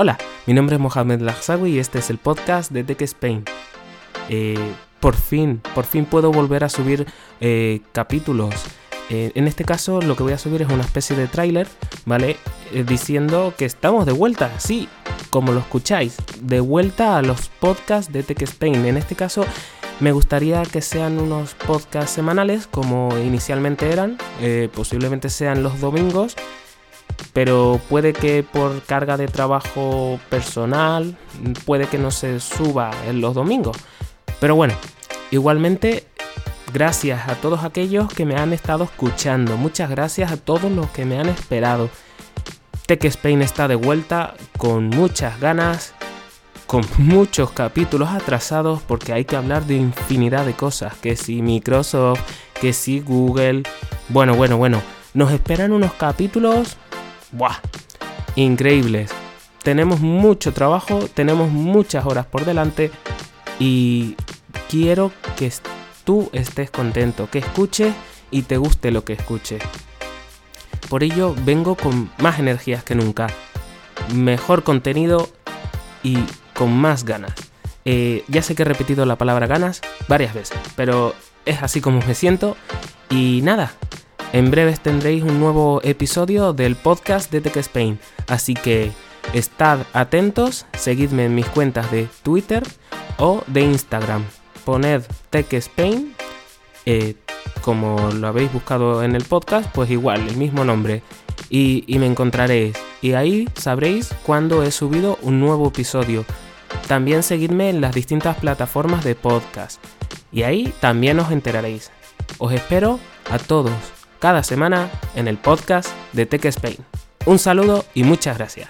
Hola, mi nombre es Mohamed Lagsawi y este es el podcast de Tech Spain. Eh, por fin, por fin puedo volver a subir eh, capítulos. Eh, en este caso lo que voy a subir es una especie de tráiler, ¿vale? diciendo que estamos de vuelta, sí, como lo escucháis, de vuelta a los podcasts de Tech Spain. En este caso me gustaría que sean unos podcasts semanales como inicialmente eran, posiblemente sean los domingos pero puede que por carga de trabajo personal, puede que no se suba en los domingos. Pero bueno, igualmente, gracias a todos aquellos que me han estado escuchando, muchas gracias a todos los que me han esperado. Tech Spain está de vuelta con muchas ganas, con muchos capítulos atrasados porque hay que hablar de infinidad de cosas, que si Microsoft, que si Google, bueno, bueno, bueno, nos esperan unos capítulos ¡Buah! Increíbles. Tenemos mucho trabajo, tenemos muchas horas por delante y quiero que tú estés contento, que escuches y te guste lo que escuches. Por ello vengo con más energías que nunca, mejor contenido y con más ganas. Eh, ya sé que he repetido la palabra ganas varias veces, pero es así como me siento y nada, en breves tendréis un nuevo episodio del podcast de Tech Spain, así que estad atentos, seguidme en mis cuentas de Twitter o de Instagram. Poned Tech Spain, eh, como lo habéis buscado en el podcast, pues igual, el mismo nombre, y, y me encontraréis. Y ahí sabréis cuándo he subido un nuevo episodio. También seguidme en las distintas plataformas de podcast. Y ahí también os enteraréis. Os espero a todos cada semana en el podcast de Tech Spain. Un saludo y muchas gracias.